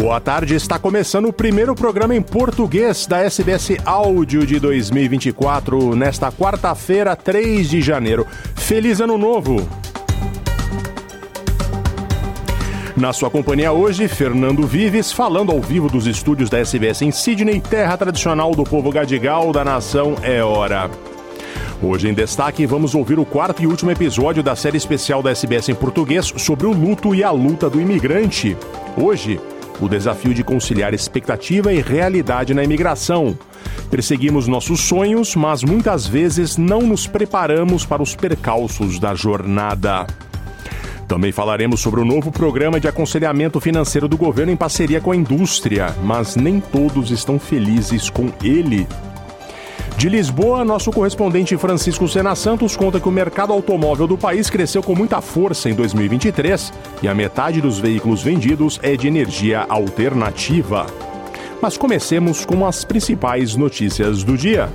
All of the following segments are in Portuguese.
Boa tarde, está começando o primeiro programa em português da SBS Áudio de 2024, nesta quarta-feira, 3 de janeiro. Feliz Ano Novo! Na sua companhia hoje, Fernando Vives, falando ao vivo dos estúdios da SBS em Sydney, terra tradicional do povo gadigal da nação É Hora. Hoje em destaque, vamos ouvir o quarto e último episódio da série especial da SBS em português sobre o luto e a luta do imigrante. Hoje, o desafio de conciliar expectativa e realidade na imigração. Perseguimos nossos sonhos, mas muitas vezes não nos preparamos para os percalços da jornada. Também falaremos sobre o novo programa de aconselhamento financeiro do governo em parceria com a indústria, mas nem todos estão felizes com ele. De Lisboa, nosso correspondente Francisco Sena Santos conta que o mercado automóvel do país cresceu com muita força em 2023 e a metade dos veículos vendidos é de energia alternativa. Mas comecemos com as principais notícias do dia.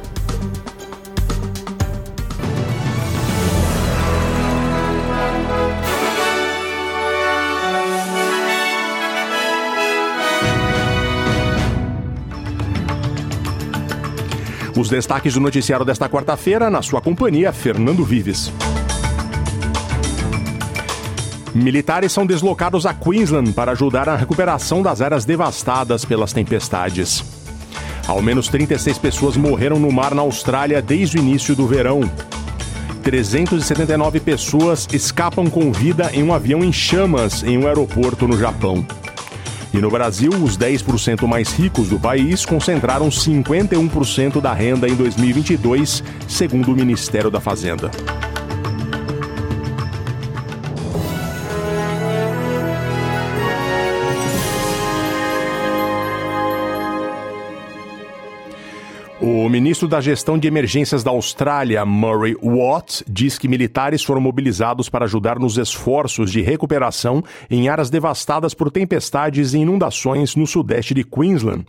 Os destaques do noticiário desta quarta-feira, na sua companhia, Fernando Vives. Militares são deslocados a Queensland para ajudar na recuperação das áreas devastadas pelas tempestades. Ao menos 36 pessoas morreram no mar na Austrália desde o início do verão. 379 pessoas escapam com vida em um avião em chamas em um aeroporto no Japão. E no Brasil, os 10% mais ricos do país concentraram 51% da renda em 2022, segundo o Ministério da Fazenda. O ministro da Gestão de Emergências da Austrália, Murray Watt, diz que militares foram mobilizados para ajudar nos esforços de recuperação em áreas devastadas por tempestades e inundações no sudeste de Queensland.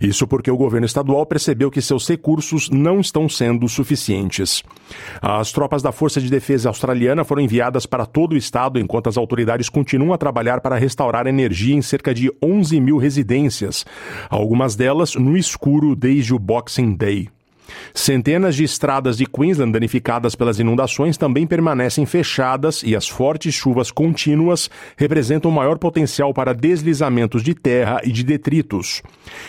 Isso porque o governo estadual percebeu que seus recursos não estão sendo suficientes. As tropas da Força de Defesa Australiana foram enviadas para todo o estado enquanto as autoridades continuam a trabalhar para restaurar energia em cerca de 11 mil residências, algumas delas no escuro desde o Boxing Day. Centenas de estradas de Queensland danificadas pelas inundações também permanecem fechadas e as fortes chuvas contínuas representam maior potencial para deslizamentos de terra e de detritos.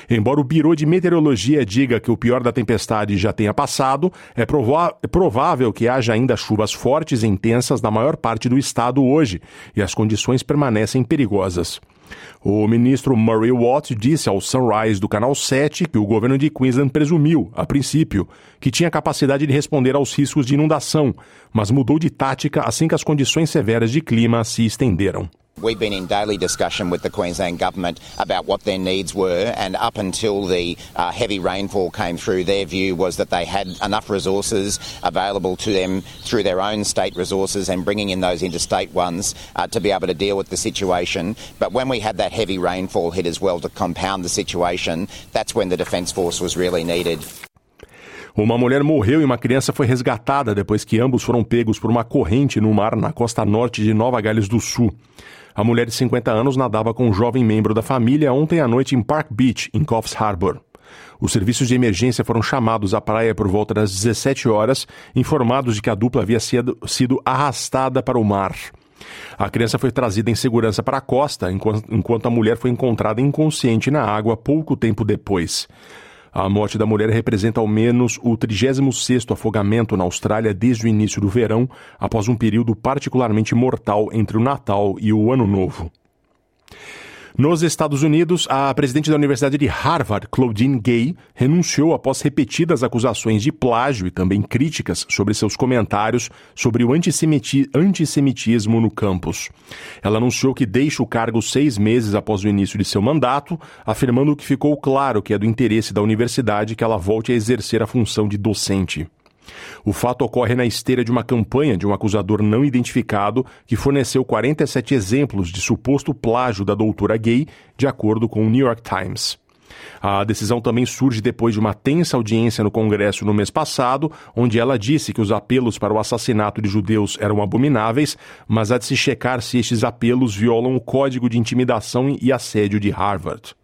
Embora o Biro de Meteorologia diga que o pior da tempestade já tenha passado, é, é provável que haja ainda chuvas fortes e intensas na maior parte do estado hoje e as condições permanecem perigosas. O ministro Murray Watt disse ao Sunrise do Canal 7 que o governo de Queensland presumiu, a princípio, que tinha capacidade de responder aos riscos de inundação, mas mudou de tática assim que as condições severas de clima se estenderam. We've been in daily discussion with the Queensland Government about what their needs were, and up until the uh, heavy rainfall came through, their view was that they had enough resources available to them through their own state resources and bringing in those interstate ones uh, to be able to deal with the situation. But when we had that heavy rainfall hit as well to compound the situation, that's when the Defence Force was really needed. Uma mulher morreu e uma criança foi resgatada depois que ambos foram pegos por uma corrente no mar na costa norte de Nova Gales do Sul. A mulher de 50 anos nadava com um jovem membro da família ontem à noite em Park Beach, em Coffs Harbour. Os serviços de emergência foram chamados à praia por volta das 17 horas, informados de que a dupla havia sido, arrastada para o mar. A criança foi trazida em segurança para a costa, enquanto a mulher foi encontrada inconsciente na água pouco tempo depois. A morte da mulher representa ao menos o 36º afogamento na Austrália desde o início do verão, após um período particularmente mortal entre o Natal e o Ano Novo. Nos Estados Unidos, a presidente da Universidade de Harvard, Claudine Gay, renunciou após repetidas acusações de plágio e também críticas sobre seus comentários sobre o antissemiti antissemitismo no campus. Ela anunciou que deixa o cargo seis meses após o início de seu mandato, afirmando que ficou claro que é do interesse da universidade que ela volte a exercer a função de docente. O fato ocorre na esteira de uma campanha de um acusador não identificado que forneceu 47 exemplos de suposto plágio da doutora gay, de acordo com o New York Times. A decisão também surge depois de uma tensa audiência no Congresso no mês passado, onde ela disse que os apelos para o assassinato de judeus eram abomináveis, mas há de se checar se estes apelos violam o Código de Intimidação e Assédio de Harvard.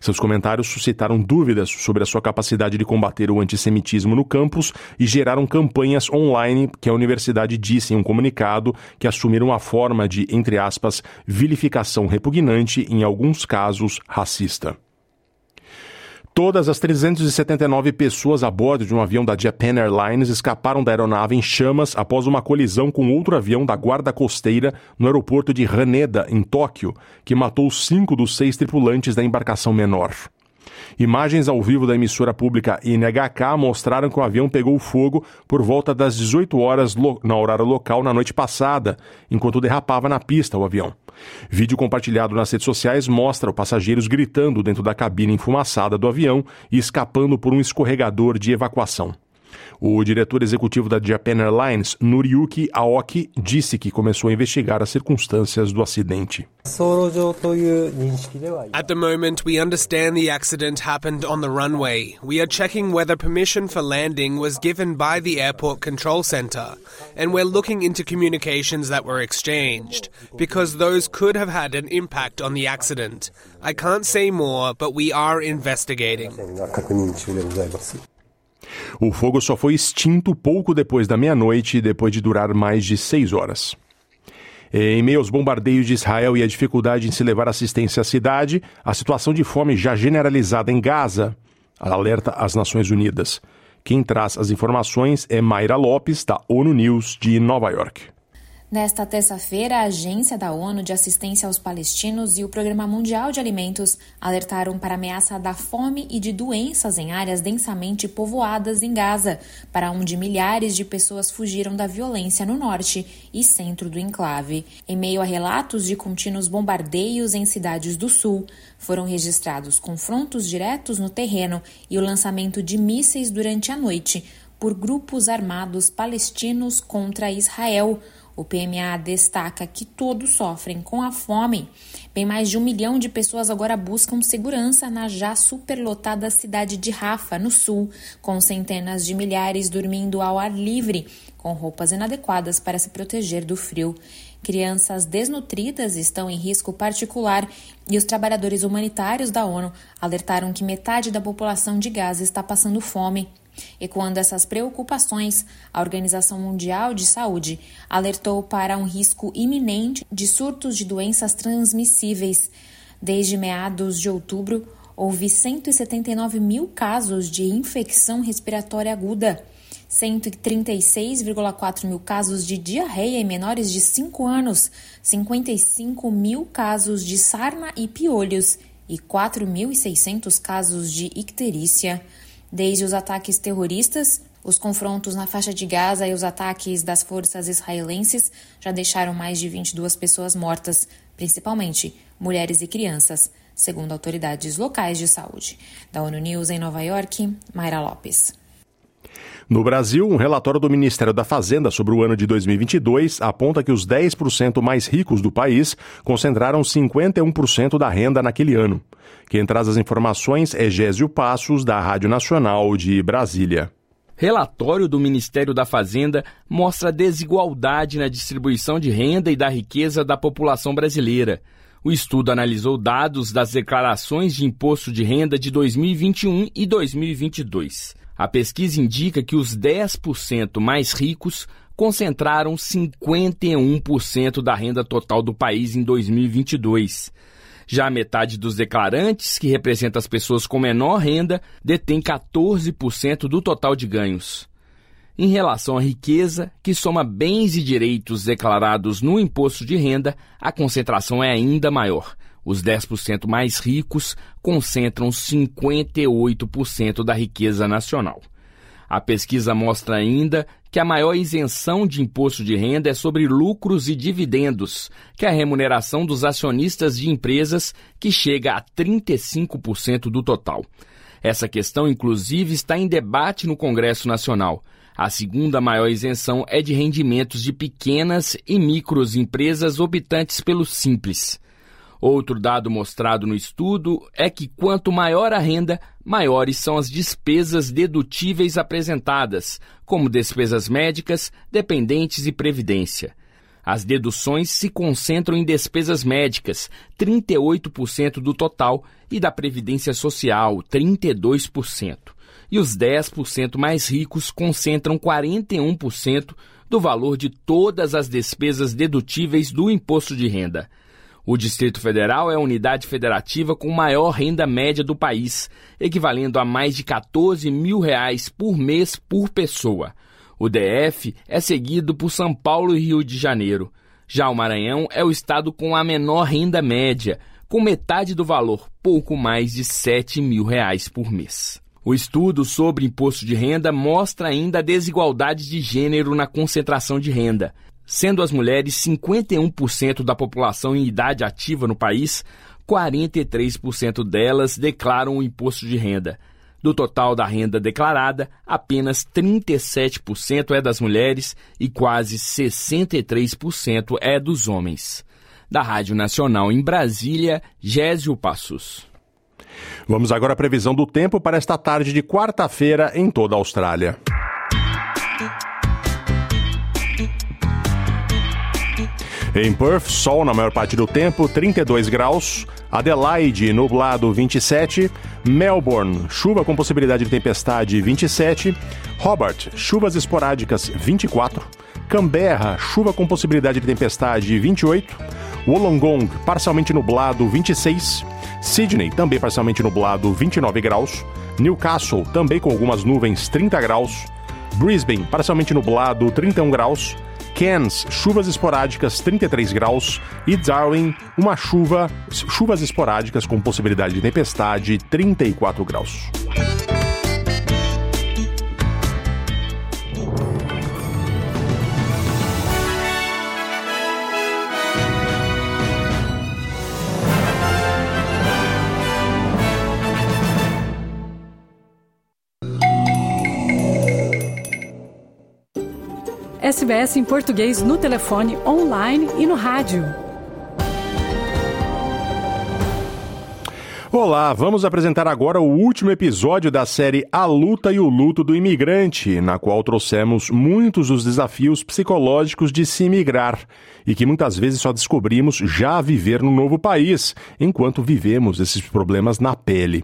Seus comentários suscitaram dúvidas sobre a sua capacidade de combater o antissemitismo no campus e geraram campanhas online que a universidade disse em um comunicado que assumiram a forma de, entre aspas, vilificação repugnante, em alguns casos racista. Todas as 379 pessoas a bordo de um avião da Japan Airlines escaparam da aeronave em chamas após uma colisão com outro avião da Guarda Costeira no aeroporto de Haneda, em Tóquio, que matou cinco dos seis tripulantes da embarcação menor. Imagens ao vivo da emissora pública NHK mostraram que o avião pegou fogo por volta das 18 horas na horário local na noite passada, enquanto derrapava na pista o avião. Vídeo compartilhado nas redes sociais mostra passageiros gritando dentro da cabine enfumaçada do avião e escapando por um escorregador de evacuação. O diretor executivo da Japan Airlines, Noriyuki Aoki, disse que começou a investigar as circunstâncias do acidente. At the moment, we understand the accident happened on the runway. We are checking whether permission for landing was given by the airport control center, and we're looking into communications that were exchanged, because those could have had an impact on the accident. I can't say more, but we are investigating. O fogo só foi extinto pouco depois da meia-noite, depois de durar mais de seis horas. Em meio aos bombardeios de Israel e a dificuldade em se levar assistência à cidade, a situação de fome já generalizada em Gaza alerta as Nações Unidas. Quem traz as informações é Mayra Lopes, da ONU News de Nova York. Nesta terça-feira, a Agência da ONU de Assistência aos Palestinos e o Programa Mundial de Alimentos alertaram para a ameaça da fome e de doenças em áreas densamente povoadas em Gaza, para onde milhares de pessoas fugiram da violência no norte e centro do enclave. Em meio a relatos de contínuos bombardeios em cidades do sul, foram registrados confrontos diretos no terreno e o lançamento de mísseis durante a noite por grupos armados palestinos contra Israel o PMA destaca que todos sofrem com a fome. Bem mais de um milhão de pessoas agora buscam segurança na já superlotada cidade de Rafa, no sul, com centenas de milhares dormindo ao ar livre, com roupas inadequadas para se proteger do frio. Crianças desnutridas estão em risco particular e os trabalhadores humanitários da ONU alertaram que metade da população de Gaza está passando fome. Ecoando essas preocupações, a Organização Mundial de Saúde alertou para um risco iminente de surtos de doenças transmissíveis. Desde meados de outubro, houve 179 mil casos de infecção respiratória aguda, 136,4 mil casos de diarreia em menores de 5 anos, 55 mil casos de sarna e piolhos e 4.600 casos de icterícia. Desde os ataques terroristas, os confrontos na faixa de Gaza e os ataques das forças israelenses já deixaram mais de 22 pessoas mortas, principalmente mulheres e crianças, segundo autoridades locais de saúde. Da ONU News em Nova York, Mayra Lopes. No Brasil, um relatório do Ministério da Fazenda sobre o ano de 2022 aponta que os 10% mais ricos do país concentraram 51% da renda naquele ano. Quem traz as informações é Gésio Passos, da Rádio Nacional de Brasília. Relatório do Ministério da Fazenda mostra desigualdade na distribuição de renda e da riqueza da população brasileira. O estudo analisou dados das declarações de imposto de renda de 2021 e 2022. A pesquisa indica que os 10% mais ricos concentraram 51% da renda total do país em 2022. Já a metade dos declarantes, que representa as pessoas com menor renda, detém 14% do total de ganhos. Em relação à riqueza, que soma bens e direitos declarados no imposto de renda, a concentração é ainda maior. Os 10% mais ricos concentram 58% da riqueza nacional. A pesquisa mostra ainda que a maior isenção de imposto de renda é sobre lucros e dividendos, que é a remuneração dos acionistas de empresas, que chega a 35% do total. Essa questão, inclusive, está em debate no Congresso Nacional. A segunda maior isenção é de rendimentos de pequenas e microempresas optantes pelo Simples. Outro dado mostrado no estudo é que quanto maior a renda, maiores são as despesas dedutíveis apresentadas, como despesas médicas, dependentes e previdência. As deduções se concentram em despesas médicas, 38% do total, e da previdência social, 32%. E os 10% mais ricos concentram 41% do valor de todas as despesas dedutíveis do imposto de renda. O Distrito Federal é a unidade federativa com maior renda média do país, equivalendo a mais de 14 mil reais por mês por pessoa. O DF é seguido por São Paulo e Rio de Janeiro. Já o Maranhão é o estado com a menor renda média, com metade do valor, pouco mais de 7 mil reais por mês. O estudo sobre imposto de renda mostra ainda a desigualdade de gênero na concentração de renda. Sendo as mulheres 51% da população em idade ativa no país, 43% delas declaram o imposto de renda. Do total da renda declarada, apenas 37% é das mulheres e quase 63% é dos homens. Da Rádio Nacional em Brasília, Gésio Passos. Vamos agora à previsão do tempo para esta tarde de quarta-feira em toda a Austrália. Em Perth, sol na maior parte do tempo, 32 graus. Adelaide, nublado, 27. Melbourne, chuva com possibilidade de tempestade, 27. Hobart, chuvas esporádicas, 24. Canberra, chuva com possibilidade de tempestade, 28. Wollongong, parcialmente nublado, 26. Sydney, também parcialmente nublado, 29 graus. Newcastle, também com algumas nuvens, 30 graus. Brisbane, parcialmente nublado, 31 graus. Cairns, chuvas esporádicas 33 graus e Darwin, uma chuva, chuvas esporádicas com possibilidade de tempestade 34 graus. SBS em português no telefone, online e no rádio. Olá, vamos apresentar agora o último episódio da série A Luta e o Luto do Imigrante, na qual trouxemos muitos dos desafios psicológicos de se imigrar e que muitas vezes só descobrimos já viver no novo país, enquanto vivemos esses problemas na pele.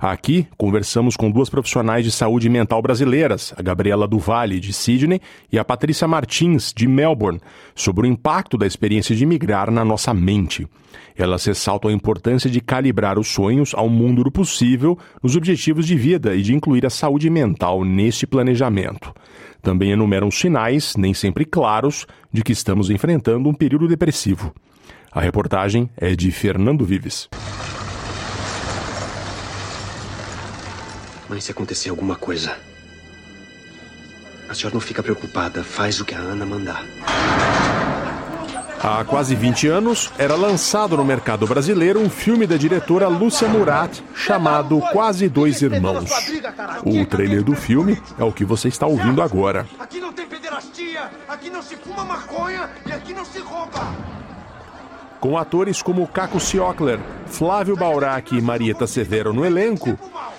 Aqui conversamos com duas profissionais de saúde mental brasileiras, a Gabriela Duvalle, de Sydney, e a Patrícia Martins, de Melbourne, sobre o impacto da experiência de imigrar na nossa mente. Elas ressaltam a importância de calibrar os sonhos ao mundo do possível nos objetivos de vida e de incluir a saúde mental neste planejamento. Também enumeram sinais, nem sempre claros, de que estamos enfrentando um período depressivo. A reportagem é de Fernando Vives. Mãe, se acontecer alguma coisa, a senhora não fica preocupada. Faz o que a Ana mandar. Há quase 20 anos, era lançado no mercado brasileiro um filme da diretora Lúcia Murat chamado Quase Dois Irmãos. O trailer do filme é o que você está ouvindo agora. Aqui não tem pederastia, aqui não se fuma maconha e aqui não se rouba. Com atores como Caco Ciocler, Flávio Baurac e Marieta Severo no elenco,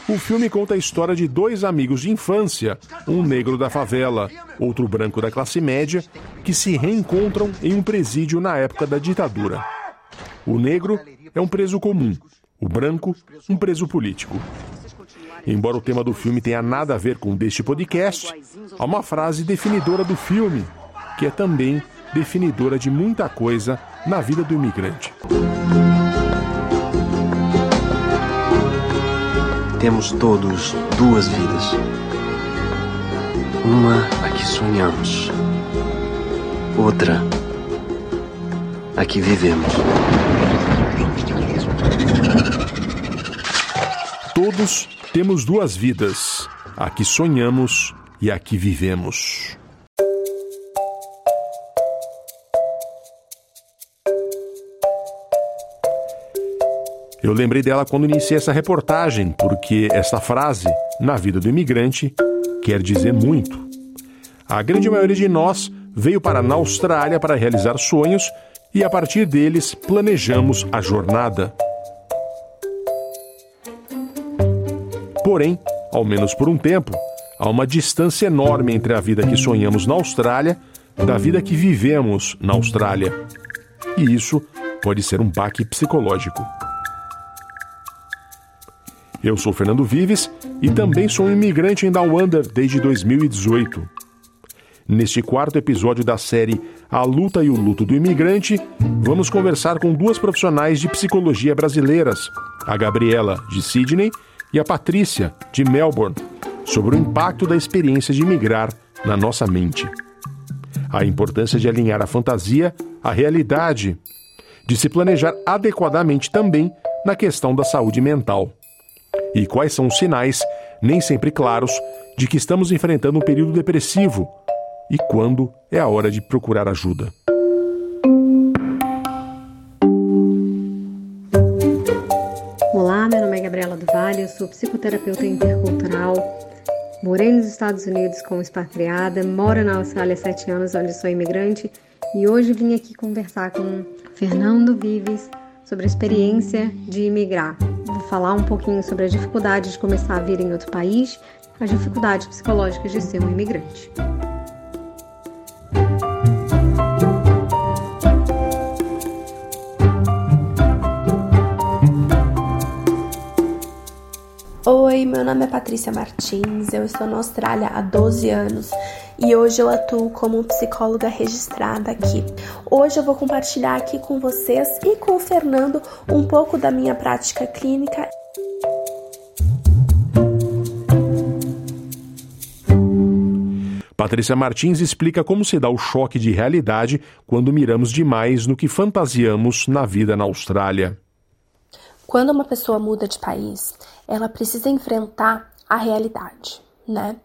o filme conta a história de dois amigos de infância, um negro da favela, outro branco da classe média, que se reencontram em um presídio na época da ditadura. O negro é um preso comum, o branco, um preso político. Embora o tema do filme tenha nada a ver com deste podcast, há uma frase definidora do filme, que é também definidora de muita coisa na vida do imigrante. temos todos duas vidas. Uma a que sonhamos, outra a que vivemos. Todos temos duas vidas, a que sonhamos e a que vivemos. Eu lembrei dela quando iniciei essa reportagem, porque esta frase, na vida do imigrante, quer dizer muito. A grande maioria de nós veio para na Austrália para realizar sonhos e a partir deles planejamos a jornada. Porém, ao menos por um tempo, há uma distância enorme entre a vida que sonhamos na Austrália da vida que vivemos na Austrália. E isso pode ser um baque psicológico. Eu sou Fernando Vives e também sou um imigrante em Down desde 2018. Neste quarto episódio da série A Luta e o Luto do Imigrante, vamos conversar com duas profissionais de psicologia brasileiras, a Gabriela, de Sydney, e a Patrícia, de Melbourne, sobre o impacto da experiência de imigrar na nossa mente. A importância de alinhar a fantasia à realidade, de se planejar adequadamente também na questão da saúde mental e quais são os sinais, nem sempre claros, de que estamos enfrentando um período depressivo e quando é a hora de procurar ajuda. Olá, meu nome é Gabriela do Vale, eu sou psicoterapeuta intercultural. Morei nos Estados Unidos como expatriada, moro na Austrália há sete anos, onde sou imigrante, e hoje vim aqui conversar com Fernando Vives sobre a experiência de imigrar. Vou falar um pouquinho sobre a dificuldade de começar a vir em outro país, as dificuldades psicológicas de ser um imigrante. Oi, meu nome é Patrícia Martins, eu estou na Austrália há 12 anos e hoje eu atuo como psicóloga registrada aqui. Hoje eu vou compartilhar aqui com vocês e com o Fernando um pouco da minha prática clínica. Patrícia Martins explica como se dá o choque de realidade quando miramos demais no que fantasiamos na vida na Austrália. Quando uma pessoa muda de país, ela precisa enfrentar a realidade né?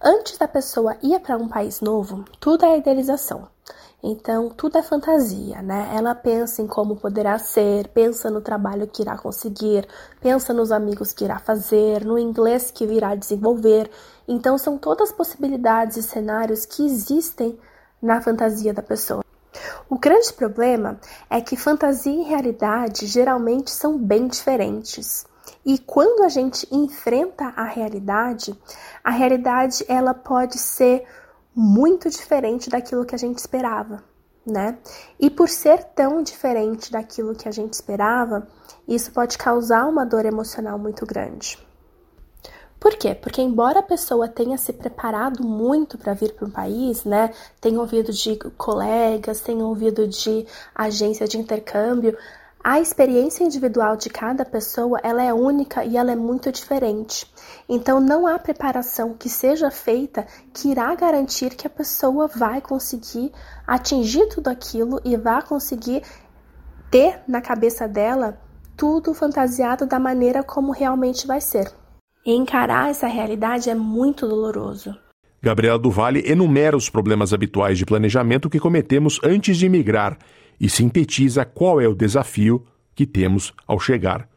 Antes da pessoa ir para um país novo, tudo é idealização. Então, tudo é fantasia, né? Ela pensa em como poderá ser, pensa no trabalho que irá conseguir, pensa nos amigos que irá fazer, no inglês que virá desenvolver. Então, são todas possibilidades e cenários que existem na fantasia da pessoa. O grande problema é que fantasia e realidade geralmente são bem diferentes. E quando a gente enfrenta a realidade, a realidade ela pode ser muito diferente daquilo que a gente esperava, né? E por ser tão diferente daquilo que a gente esperava, isso pode causar uma dor emocional muito grande. Por quê? Porque embora a pessoa tenha se preparado muito para vir para um país, né, tenha ouvido de colegas, tenha ouvido de agência de intercâmbio, a experiência individual de cada pessoa ela é única e ela é muito diferente. Então não há preparação que seja feita que irá garantir que a pessoa vai conseguir atingir tudo aquilo e vai conseguir ter na cabeça dela tudo fantasiado da maneira como realmente vai ser. E encarar essa realidade é muito doloroso. Gabriela Duvalle enumera os problemas habituais de planejamento que cometemos antes de migrar e sintetiza qual é o desafio que temos ao chegar.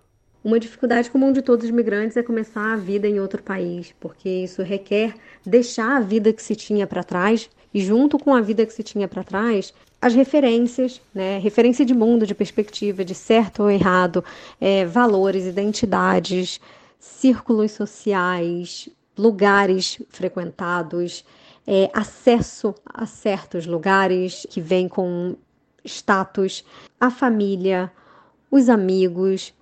Uma dificuldade comum de todos os migrantes é começar a vida em outro país, porque isso requer deixar a vida que se tinha para trás e, junto com a vida que se tinha para trás, as referências, né? referência de mundo, de perspectiva, de certo ou errado, é, valores, identidades, círculos sociais, lugares frequentados, é, acesso a certos lugares que vêm com status, a família, os amigos,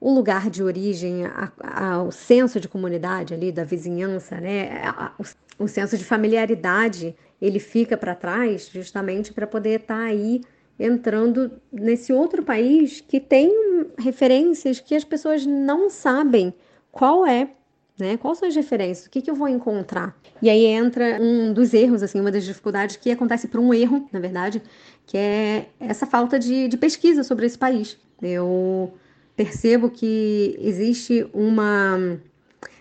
o lugar de origem, a, a, o senso de comunidade ali, da vizinhança, né? O, o, senso de familiaridade, ele fica para trás justamente para poder estar tá aí entrando nesse outro país que tem referências que as pessoas não sabem qual é né? Quais são as referências? O que, que eu vou encontrar? E aí entra um dos erros, assim, uma das dificuldades que acontece por um erro, na verdade, que é essa falta de, de pesquisa sobre esse país. Eu percebo que existe uma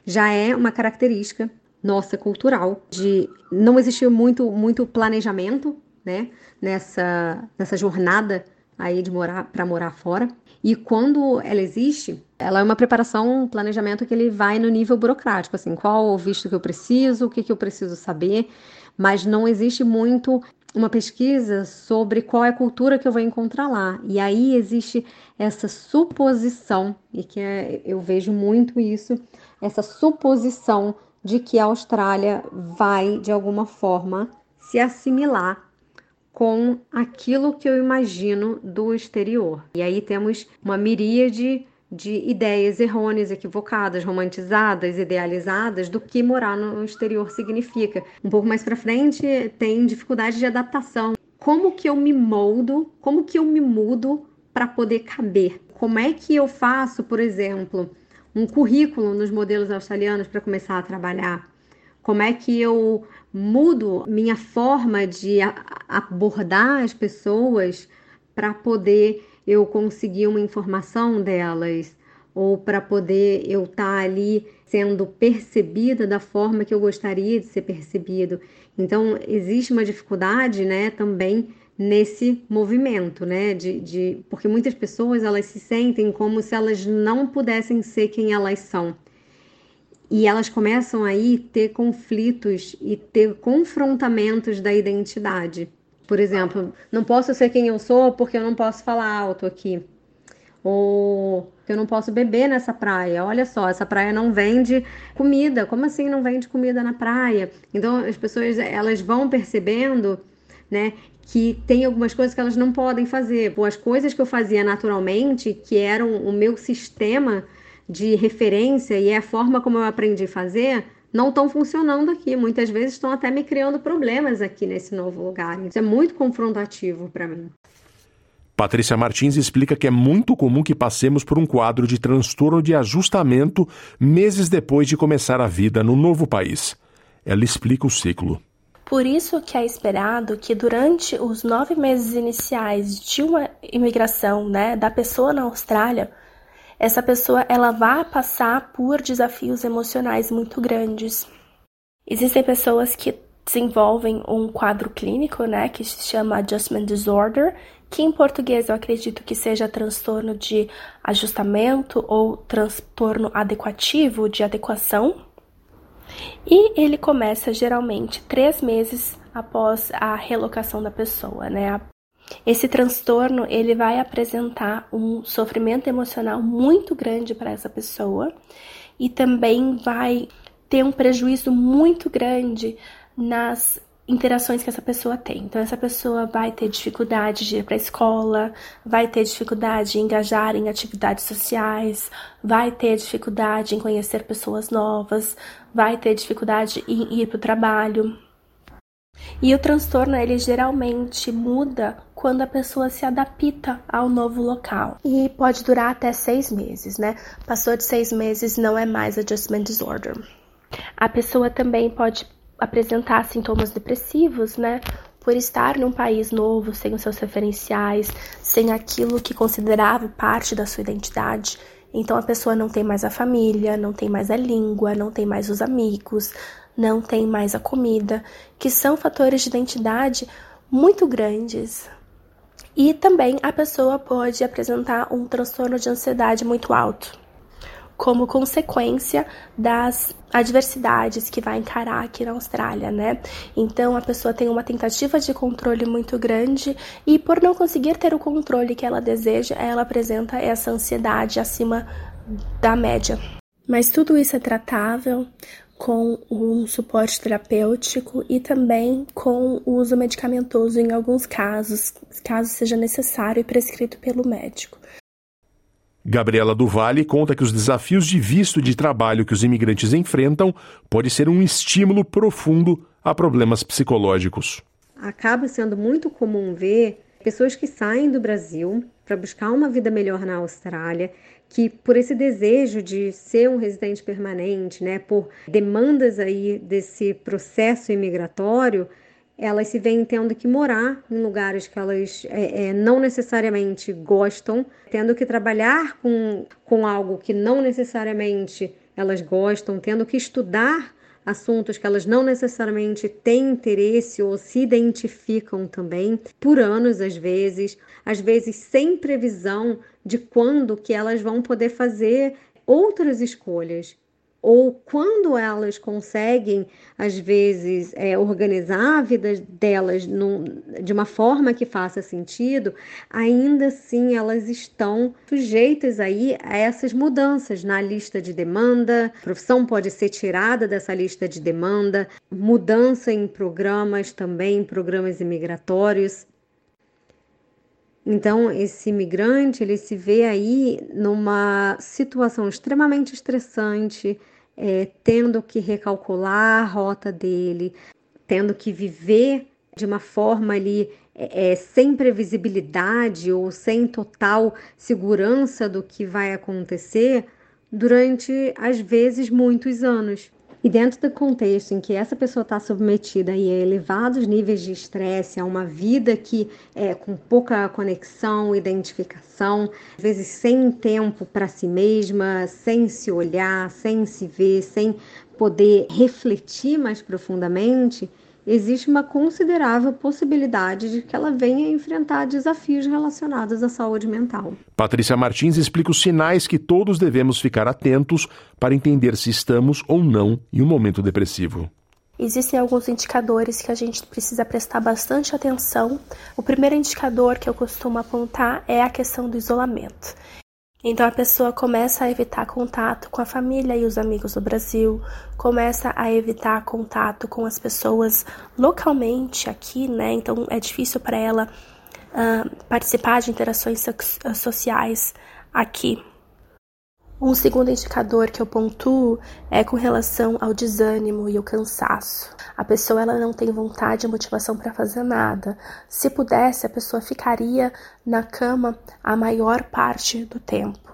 já é uma característica nossa cultural de não existir muito muito planejamento, né, nessa nessa jornada aí de morar para morar fora. E quando ela existe, ela é uma preparação, um planejamento que ele vai no nível burocrático, assim, qual o visto que eu preciso, o que, que eu preciso saber, mas não existe muito uma pesquisa sobre qual é a cultura que eu vou encontrar lá. E aí existe essa suposição, e que é, eu vejo muito isso, essa suposição de que a Austrália vai, de alguma forma, se assimilar com aquilo que eu imagino do exterior. E aí temos uma miríade de ideias errôneas, equivocadas, romantizadas, idealizadas do que morar no exterior significa. Um pouco mais para frente tem dificuldade de adaptação. Como que eu me moldo? Como que eu me mudo para poder caber? Como é que eu faço, por exemplo, um currículo nos modelos australianos para começar a trabalhar? Como é que eu mudo minha forma de abordar as pessoas para poder eu conseguir uma informação delas ou para poder eu estar tá ali sendo percebida da forma que eu gostaria de ser percebido. Então existe uma dificuldade, né, também nesse movimento, né, de, de porque muitas pessoas elas se sentem como se elas não pudessem ser quem elas são e elas começam aí ter conflitos e ter confrontamentos da identidade. Por exemplo, não posso ser quem eu sou porque eu não posso falar alto aqui. Ou eu não posso beber nessa praia. Olha só, essa praia não vende comida. Como assim não vende comida na praia? Então as pessoas elas vão percebendo, né, que tem algumas coisas que elas não podem fazer. Ou as coisas que eu fazia naturalmente, que eram o meu sistema de referência e é a forma como eu aprendi a fazer, não estão funcionando aqui. Muitas vezes estão até me criando problemas aqui nesse novo lugar. Isso é muito confrontativo para mim. Patrícia Martins explica que é muito comum que passemos por um quadro de transtorno de ajustamento meses depois de começar a vida no novo país. Ela explica o ciclo. Por isso que é esperado que durante os nove meses iniciais de uma imigração, né, da pessoa na Austrália, essa pessoa ela vai passar por desafios emocionais muito grandes. Existem pessoas que desenvolvem um quadro clínico, né, que se chama Adjustment Disorder, que em português eu acredito que seja transtorno de ajustamento ou transtorno adequativo de adequação. E ele começa geralmente três meses após a relocação da pessoa, né? Esse transtorno ele vai apresentar um sofrimento emocional muito grande para essa pessoa e também vai ter um prejuízo muito grande nas interações que essa pessoa tem. Então, essa pessoa vai ter dificuldade de ir para a escola, vai ter dificuldade de engajar em atividades sociais, vai ter dificuldade em conhecer pessoas novas, vai ter dificuldade em ir para o trabalho. E o transtorno ele geralmente muda quando a pessoa se adapta ao novo local e pode durar até seis meses, né? Passou de seis meses não é mais adjustment disorder. A pessoa também pode apresentar sintomas depressivos, né? Por estar num país novo, sem os seus referenciais, sem aquilo que considerava parte da sua identidade. Então a pessoa não tem mais a família, não tem mais a língua, não tem mais os amigos, não tem mais a comida, que são fatores de identidade muito grandes. E também a pessoa pode apresentar um transtorno de ansiedade muito alto, como consequência das adversidades que vai encarar aqui na Austrália, né? Então a pessoa tem uma tentativa de controle muito grande e por não conseguir ter o controle que ela deseja, ela apresenta essa ansiedade acima da média. Mas tudo isso é tratável com um suporte terapêutico e também com o uso medicamentoso em alguns casos, caso seja necessário e prescrito pelo médico. Gabriela Duvalle conta que os desafios de visto de trabalho que os imigrantes enfrentam pode ser um estímulo profundo a problemas psicológicos. Acaba sendo muito comum ver pessoas que saem do Brasil para buscar uma vida melhor na Austrália que por esse desejo de ser um residente permanente, né, por demandas aí desse processo imigratório, elas se veem tendo que morar em lugares que elas é, é, não necessariamente gostam, tendo que trabalhar com, com algo que não necessariamente elas gostam, tendo que estudar assuntos que elas não necessariamente têm interesse ou se identificam também, por anos às vezes, às vezes sem previsão de quando que elas vão poder fazer outras escolhas ou quando elas conseguem, às vezes, é, organizar a vida delas num, de uma forma que faça sentido, ainda assim elas estão sujeitas aí a essas mudanças na lista de demanda. A profissão pode ser tirada dessa lista de demanda, mudança em programas também, programas imigratórios. Então, esse imigrante, ele se vê aí numa situação extremamente estressante, é, tendo que recalcular a rota dele, tendo que viver de uma forma ali é, é, sem previsibilidade ou sem total segurança do que vai acontecer durante, às vezes, muitos anos. E dentro do contexto em que essa pessoa está submetida a elevados níveis de estresse, a uma vida que é com pouca conexão, identificação, às vezes sem tempo para si mesma, sem se olhar, sem se ver, sem poder refletir mais profundamente, existe uma considerável possibilidade de que ela venha enfrentar desafios relacionados à saúde mental. Patrícia Martins explica os sinais que todos devemos ficar atentos para entender se estamos ou não em um momento depressivo. Existem alguns indicadores que a gente precisa prestar bastante atenção. O primeiro indicador que eu costumo apontar é a questão do isolamento. Então a pessoa começa a evitar contato com a família e os amigos do Brasil, começa a evitar contato com as pessoas localmente aqui, né? Então é difícil para ela uh, participar de interações sociais aqui. Um segundo indicador que eu pontuo é com relação ao desânimo e o cansaço. A pessoa ela não tem vontade e motivação para fazer nada. Se pudesse, a pessoa ficaria na cama a maior parte do tempo.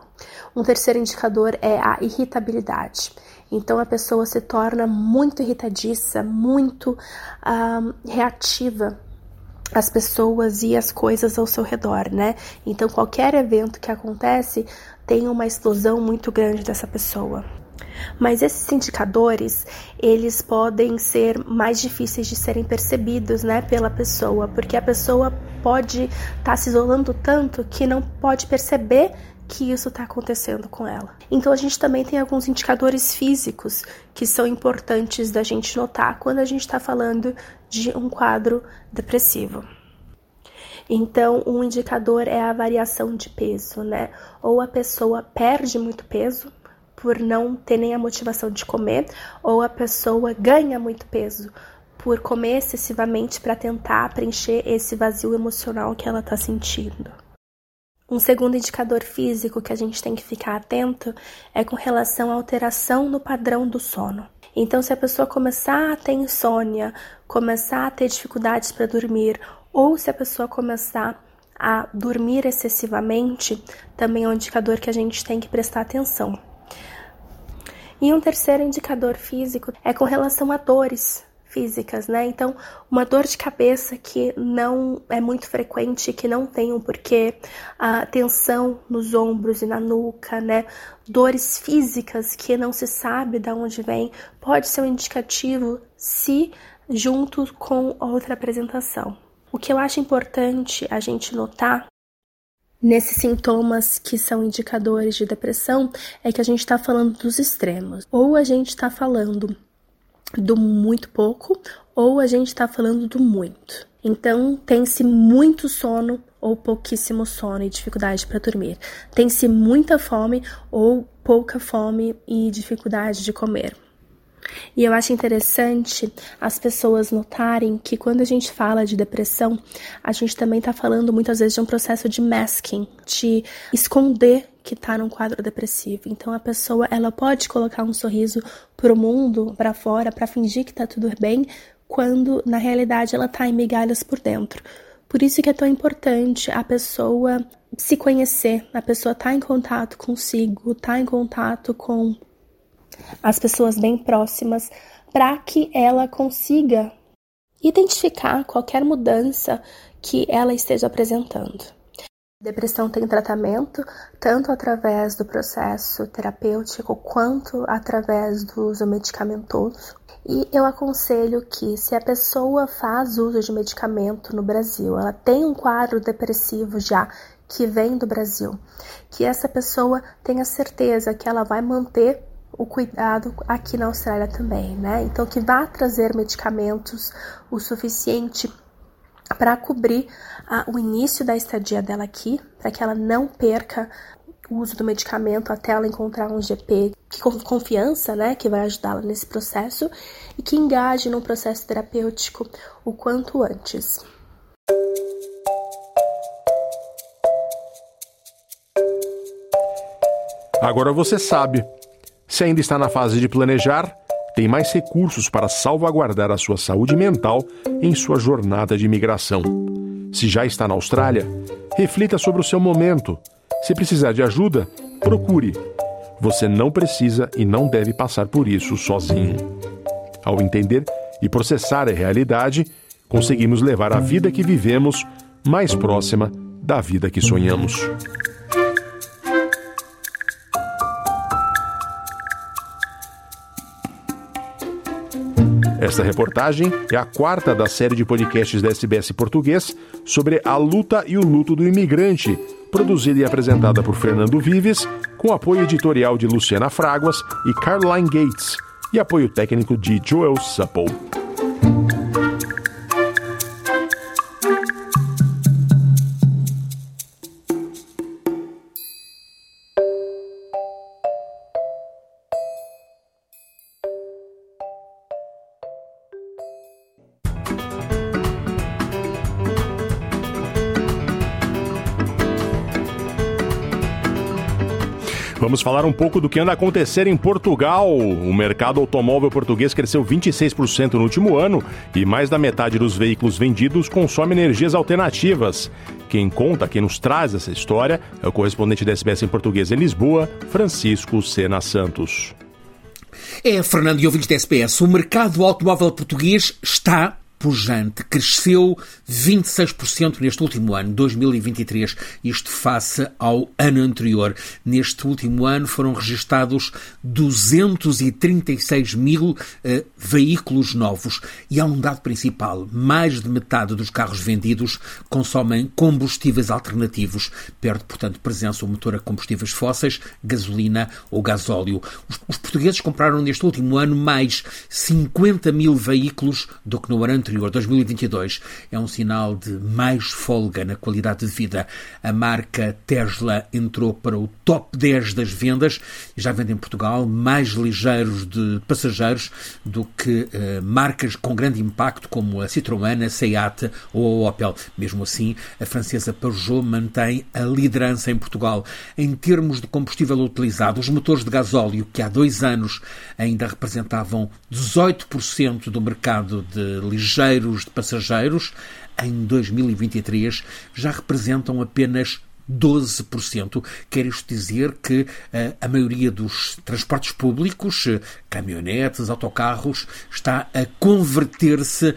Um terceiro indicador é a irritabilidade. Então a pessoa se torna muito irritadiça, muito um, reativa às pessoas e às coisas ao seu redor, né? Então qualquer evento que acontece tem uma explosão muito grande dessa pessoa. Mas esses indicadores, eles podem ser mais difíceis de serem percebidos, né, pela pessoa, porque a pessoa pode estar tá se isolando tanto que não pode perceber que isso está acontecendo com ela. Então a gente também tem alguns indicadores físicos que são importantes da gente notar quando a gente está falando de um quadro depressivo. Então, um indicador é a variação de peso, né? Ou a pessoa perde muito peso por não ter nem a motivação de comer, ou a pessoa ganha muito peso por comer excessivamente para tentar preencher esse vazio emocional que ela está sentindo. Um segundo indicador físico que a gente tem que ficar atento é com relação à alteração no padrão do sono. Então, se a pessoa começar a ter insônia, começar a ter dificuldades para dormir, ou se a pessoa começar a dormir excessivamente, também é um indicador que a gente tem que prestar atenção. E um terceiro indicador físico é com relação a dores físicas, né? Então, uma dor de cabeça que não é muito frequente, que não tem um porquê, a tensão nos ombros e na nuca, né? Dores físicas que não se sabe de onde vem, pode ser um indicativo se junto com outra apresentação. O que eu acho importante a gente notar nesses sintomas que são indicadores de depressão é que a gente está falando dos extremos. Ou a gente está falando do muito pouco, ou a gente está falando do muito. Então, tem-se muito sono ou pouquíssimo sono e dificuldade para dormir. Tem-se muita fome ou pouca fome e dificuldade de comer. E eu acho interessante as pessoas notarem que quando a gente fala de depressão, a gente também está falando muitas vezes de um processo de masking, de esconder que está num quadro depressivo. Então a pessoa ela pode colocar um sorriso pro mundo, para fora, para fingir que está tudo bem, quando na realidade ela está em migalhas por dentro. Por isso que é tão importante a pessoa se conhecer, a pessoa estar tá em contato consigo, estar tá em contato com as pessoas bem próximas, para que ela consiga identificar qualquer mudança que ela esteja apresentando. Depressão tem tratamento tanto através do processo terapêutico quanto através do uso medicamentoso. E eu aconselho que, se a pessoa faz uso de medicamento no Brasil, ela tem um quadro depressivo já que vem do Brasil, que essa pessoa tenha certeza que ela vai manter o cuidado aqui na Austrália também, né? Então, que vá trazer medicamentos o suficiente para cobrir a, o início da estadia dela aqui, para que ela não perca o uso do medicamento até ela encontrar um GP que com confiança, né, que vai ajudá-la nesse processo e que engaje no processo terapêutico o quanto antes. Agora você sabe. Se ainda está na fase de planejar, tem mais recursos para salvaguardar a sua saúde mental em sua jornada de imigração. Se já está na Austrália, reflita sobre o seu momento. Se precisar de ajuda, procure. Você não precisa e não deve passar por isso sozinho. Ao entender e processar a realidade, conseguimos levar a vida que vivemos mais próxima da vida que sonhamos. Esta reportagem é a quarta da série de podcasts da SBS Português sobre a luta e o luto do imigrante, produzida e apresentada por Fernando Vives, com apoio editorial de Luciana Fraguas e Caroline Gates, e apoio técnico de Joel Supple. Vamos falar um pouco do que anda a acontecer em Portugal. O mercado automóvel português cresceu 26% no último ano e mais da metade dos veículos vendidos consome energias alternativas. Quem conta, quem nos traz essa história é o correspondente da SBS em português em Lisboa, Francisco Sena Santos. É, Fernando e ouvintes da SBS, o mercado automóvel português está pujante, cresceu 26% neste último ano, 2023, isto face ao ano anterior. Neste último ano foram registados 236 mil uh, veículos novos. E há um dado principal: mais de metade dos carros vendidos consomem combustíveis alternativos, perde, portanto, presença o motor a combustíveis fósseis, gasolina ou gasóleo. Os, os portugueses compraram neste último ano mais 50 mil veículos do que no ano anterior anterior, 2022, é um sinal de mais folga na qualidade de vida. A marca Tesla entrou para o top 10 das vendas e já vende em Portugal mais ligeiros de passageiros do que uh, marcas com grande impacto como a Citroën, a Seat ou a Opel. Mesmo assim, a francesa Peugeot mantém a liderança em Portugal. Em termos de combustível utilizado, os motores de gasóleo, que há dois anos ainda representavam 18% do mercado de ligeiros de passageiros, em 2023 já representam apenas 12%. Quer isto dizer que uh, a maioria dos transportes públicos, uh, caminhonetes, autocarros, está a converter-se uh,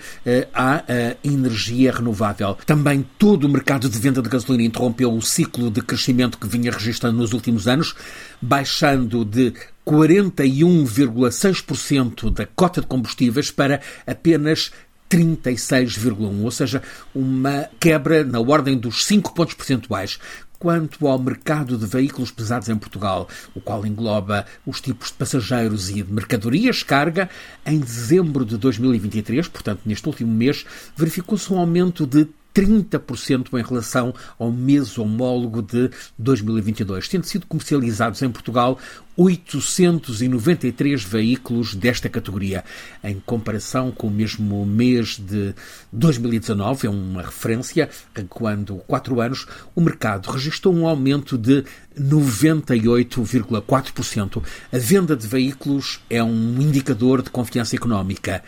à energia renovável. Também todo o mercado de venda de gasolina interrompeu o ciclo de crescimento que vinha registrando nos últimos anos, baixando de 41,6% da cota de combustíveis para apenas 36,1, ou seja, uma quebra na ordem dos 5 pontos percentuais. Quanto ao mercado de veículos pesados em Portugal, o qual engloba os tipos de passageiros e de mercadorias carga, em dezembro de 2023, portanto neste último mês, verificou-se um aumento de 30% em relação ao mês homólogo de 2022, tendo sido comercializados em Portugal 893 veículos desta categoria. Em comparação com o mesmo mês de 2019, é uma referência, quando, quatro anos, o mercado registrou um aumento de 98,4%. A venda de veículos é um indicador de confiança económica.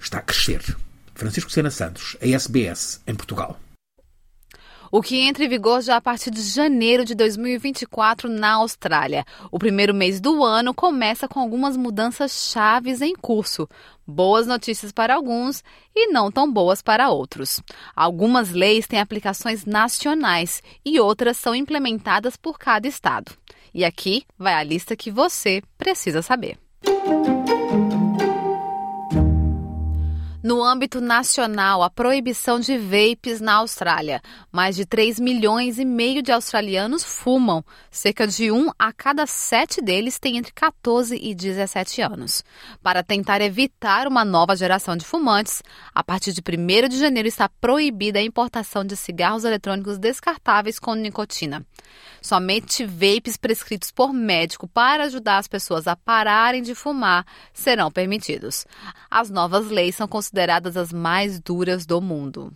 Está a crescer. Francisco Sena Santos, a SBS, em Portugal. o que entra em vigor já a partir de janeiro de 2024 na Austrália. O primeiro mês do ano começa com algumas mudanças chaves em curso. Boas notícias para alguns e não tão boas para outros. Algumas leis têm aplicações nacionais e outras são implementadas por cada estado. E aqui vai a lista que você precisa saber. No âmbito nacional, a proibição de vapes na Austrália. Mais de 3 milhões e meio de australianos fumam. Cerca de um a cada sete deles tem entre 14 e 17 anos. Para tentar evitar uma nova geração de fumantes, a partir de 1 de janeiro está proibida a importação de cigarros eletrônicos descartáveis com nicotina. Somente vapes prescritos por médico para ajudar as pessoas a pararem de fumar serão permitidos. As novas leis são consideradas as mais duras do mundo.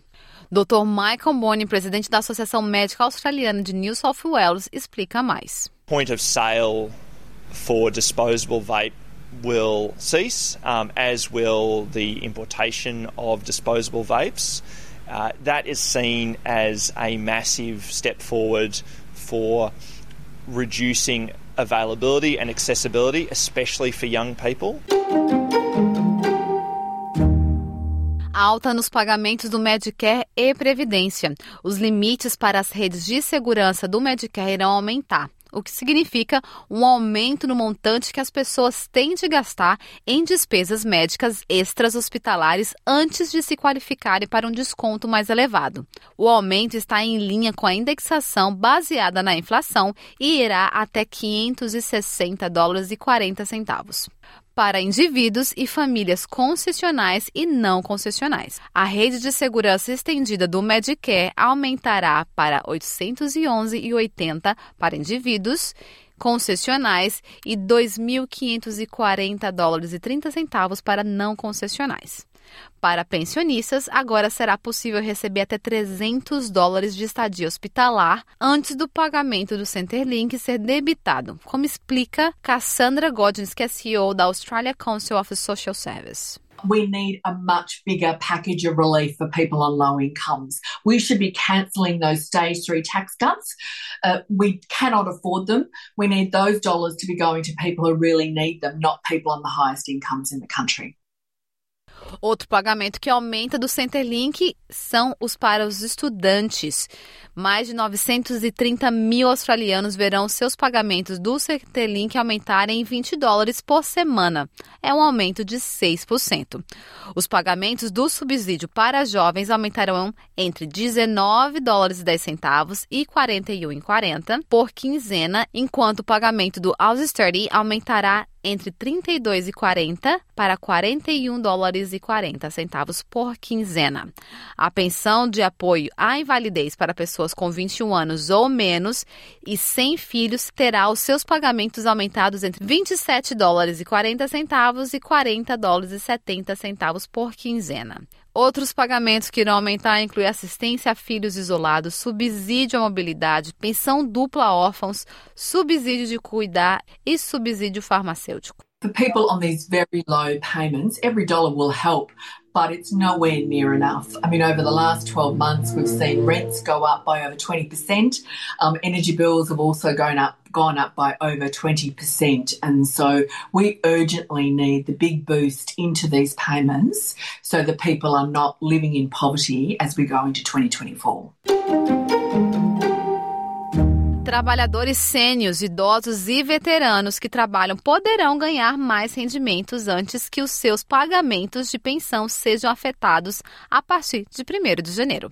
Dr. Michael Bonney, presidente da Associação Médica Australiana de New South Wales, explica mais. Point of sale for disposable vape will cease, um, as will the importation of disposable vapes. Uh, that is seen as a massive step forward for reducing availability and accessibility, especially for young people. Alta nos pagamentos do Medicare e Previdência. Os limites para as redes de segurança do Medicare irão aumentar o que significa um aumento no montante que as pessoas têm de gastar em despesas médicas extras hospitalares antes de se qualificarem para um desconto mais elevado. O aumento está em linha com a indexação baseada na inflação e irá até 560 dólares e 40 centavos para indivíduos e famílias concessionais e não concessionais. A rede de segurança estendida do Medicare aumentará para 811,80 para indivíduos concessionais e 2.540 dólares e 30 centavos para não concessionais. Para pensionistas, agora será possível receber até 300 dólares de estadia hospitalar antes do pagamento do Centerlink ser debitado, como explica Cassandra Godins, que é CEO da Australia Council of Social Service. we need a much bigger package of relief for people on low incomes. We should be cancelling those stage three tax cuts. Uh, we cannot afford them. We need those dollars to be going to people who really need them, not people on the highest incomes in the country. Outro pagamento que aumenta do Centerlink são os para os estudantes. Mais de 930 mil australianos verão seus pagamentos do Centerlink aumentarem em 20 dólares por semana. É um aumento de 6%. Os pagamentos do subsídio para jovens aumentarão entre 19 dólares e 10 centavos e 41,40 por quinzena, enquanto o pagamento do House Study aumentará entre 32,40 para 41 dólares e 40 centavos por quinzena. A pensão de apoio à invalidez para pessoas com 21 anos ou menos e sem filhos terá os seus pagamentos aumentados entre 27 dólares e 40 centavos e 40 dólares e 70 centavos por quinzena. Outros pagamentos que irão aumentar incluem assistência a filhos isolados, subsídio à mobilidade, pensão dupla a órfãos, subsídio de cuidar e subsídio farmacêutico. For people on these very low payments, every dollar will help, but it's nowhere near enough. I mean, over the last 12 months, we've seen rents go up by over 20%. Um, energy bills have also gone up, gone up by over 20%. And so we urgently need the big boost into these payments so that people are not living in poverty as we go into 2024. Trabalhadores sênios, idosos e veteranos que trabalham poderão ganhar mais rendimentos antes que os seus pagamentos de pensão sejam afetados a partir de 1 de janeiro.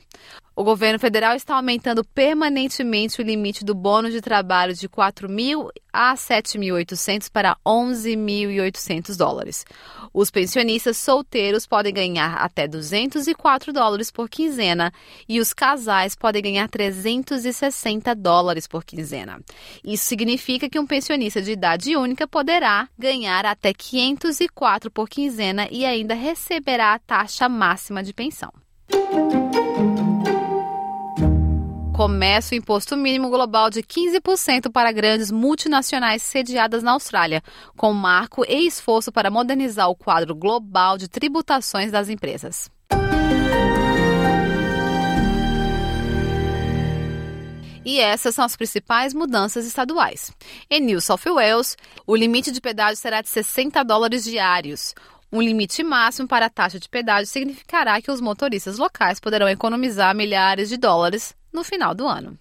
O governo federal está aumentando permanentemente o limite do bônus de trabalho de 4.000 a 7.800 para 11.800 dólares. Os pensionistas solteiros podem ganhar até 204 dólares por quinzena e os casais podem ganhar 360 dólares por quinzena. Isso significa que um pensionista de idade única poderá ganhar até 504 por quinzena e ainda receberá a taxa máxima de pensão começa o imposto mínimo global de 15% para grandes multinacionais sediadas na Austrália, com marco e esforço para modernizar o quadro global de tributações das empresas. E essas são as principais mudanças estaduais. Em New South Wales, o limite de pedágio será de 60 dólares diários. Um limite máximo para a taxa de pedágio significará que os motoristas locais poderão economizar milhares de dólares no final do ano.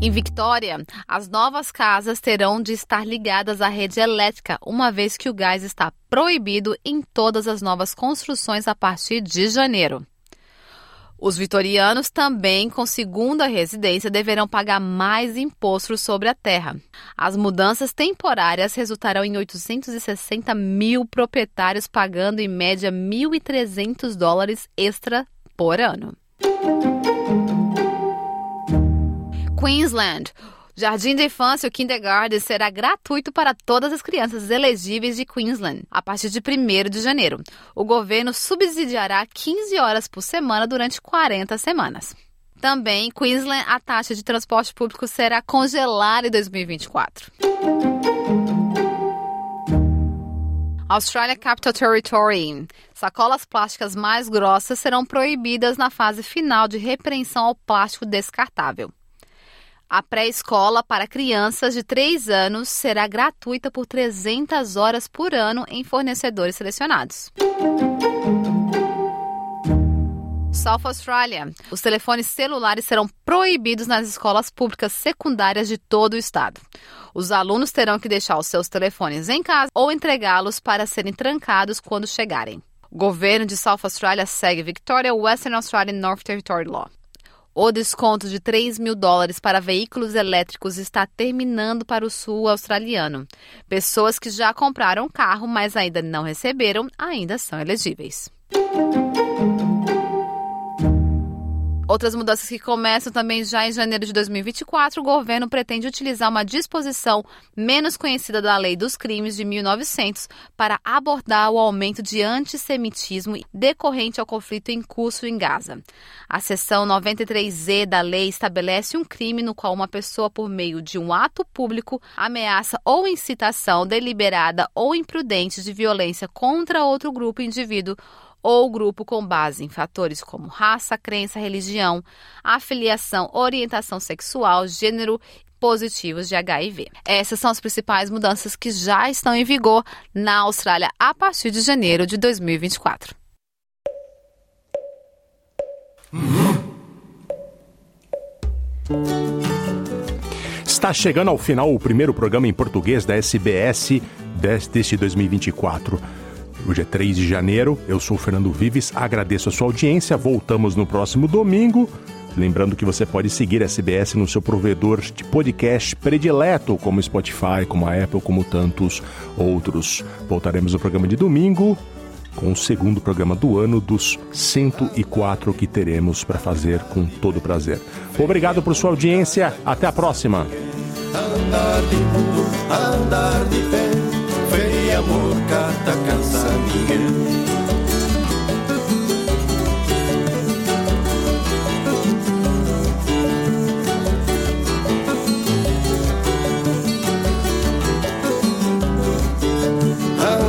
Em Victoria, as novas casas terão de estar ligadas à rede elétrica, uma vez que o gás está proibido em todas as novas construções a partir de janeiro. Os vitorianos também, com segunda residência, deverão pagar mais impostos sobre a terra. As mudanças temporárias resultarão em 860 mil proprietários pagando em média 1.300 dólares extra por ano. Queensland. Jardim de Infância, o Kindergarten, será gratuito para todas as crianças elegíveis de Queensland a partir de 1 de janeiro. O governo subsidiará 15 horas por semana durante 40 semanas. Também, Queensland, a taxa de transporte público será congelada em 2024. Australia Capital Territory. Sacolas plásticas mais grossas serão proibidas na fase final de repreensão ao plástico descartável. A pré-escola para crianças de 3 anos será gratuita por 300 horas por ano em fornecedores selecionados. South Australia. Os telefones celulares serão proibidos nas escolas públicas secundárias de todo o estado. Os alunos terão que deixar os seus telefones em casa ou entregá-los para serem trancados quando chegarem. O governo de South Australia segue Victoria, Western Australia North Territory Law. O desconto de 3 mil dólares para veículos elétricos está terminando para o sul australiano. Pessoas que já compraram carro, mas ainda não receberam, ainda são elegíveis. Outras mudanças que começam também já em janeiro de 2024, o governo pretende utilizar uma disposição menos conhecida da Lei dos Crimes de 1900 para abordar o aumento de antissemitismo decorrente ao conflito em curso em Gaza. A seção 93Z da lei estabelece um crime no qual uma pessoa, por meio de um ato público, ameaça ou incitação deliberada ou imprudente de violência contra outro grupo indivíduo ou grupo com base em fatores como raça, crença, religião, afiliação, orientação sexual, gênero positivos de HIV. Essas são as principais mudanças que já estão em vigor na Austrália a partir de janeiro de 2024. Está chegando ao final o primeiro programa em português da SBS deste 2024. Hoje é 3 de janeiro, eu sou o Fernando Vives, agradeço a sua audiência, voltamos no próximo domingo. Lembrando que você pode seguir a SBS no seu provedor de podcast predileto, como Spotify, como a Apple, como tantos outros. Voltaremos no programa de domingo com o segundo programa do ano dos 104 que teremos para fazer com todo prazer. Obrigado por sua audiência, até a próxima. Andar de mundo, andar de pé fe y amor cansa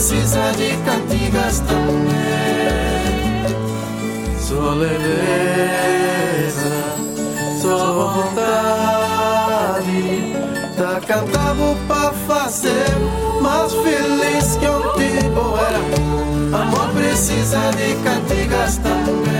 precisa de cantigas também. Só leveza, só vontade. Tá cantando pra fazer mais feliz que um tipo era. Amor precisa de cantigas também.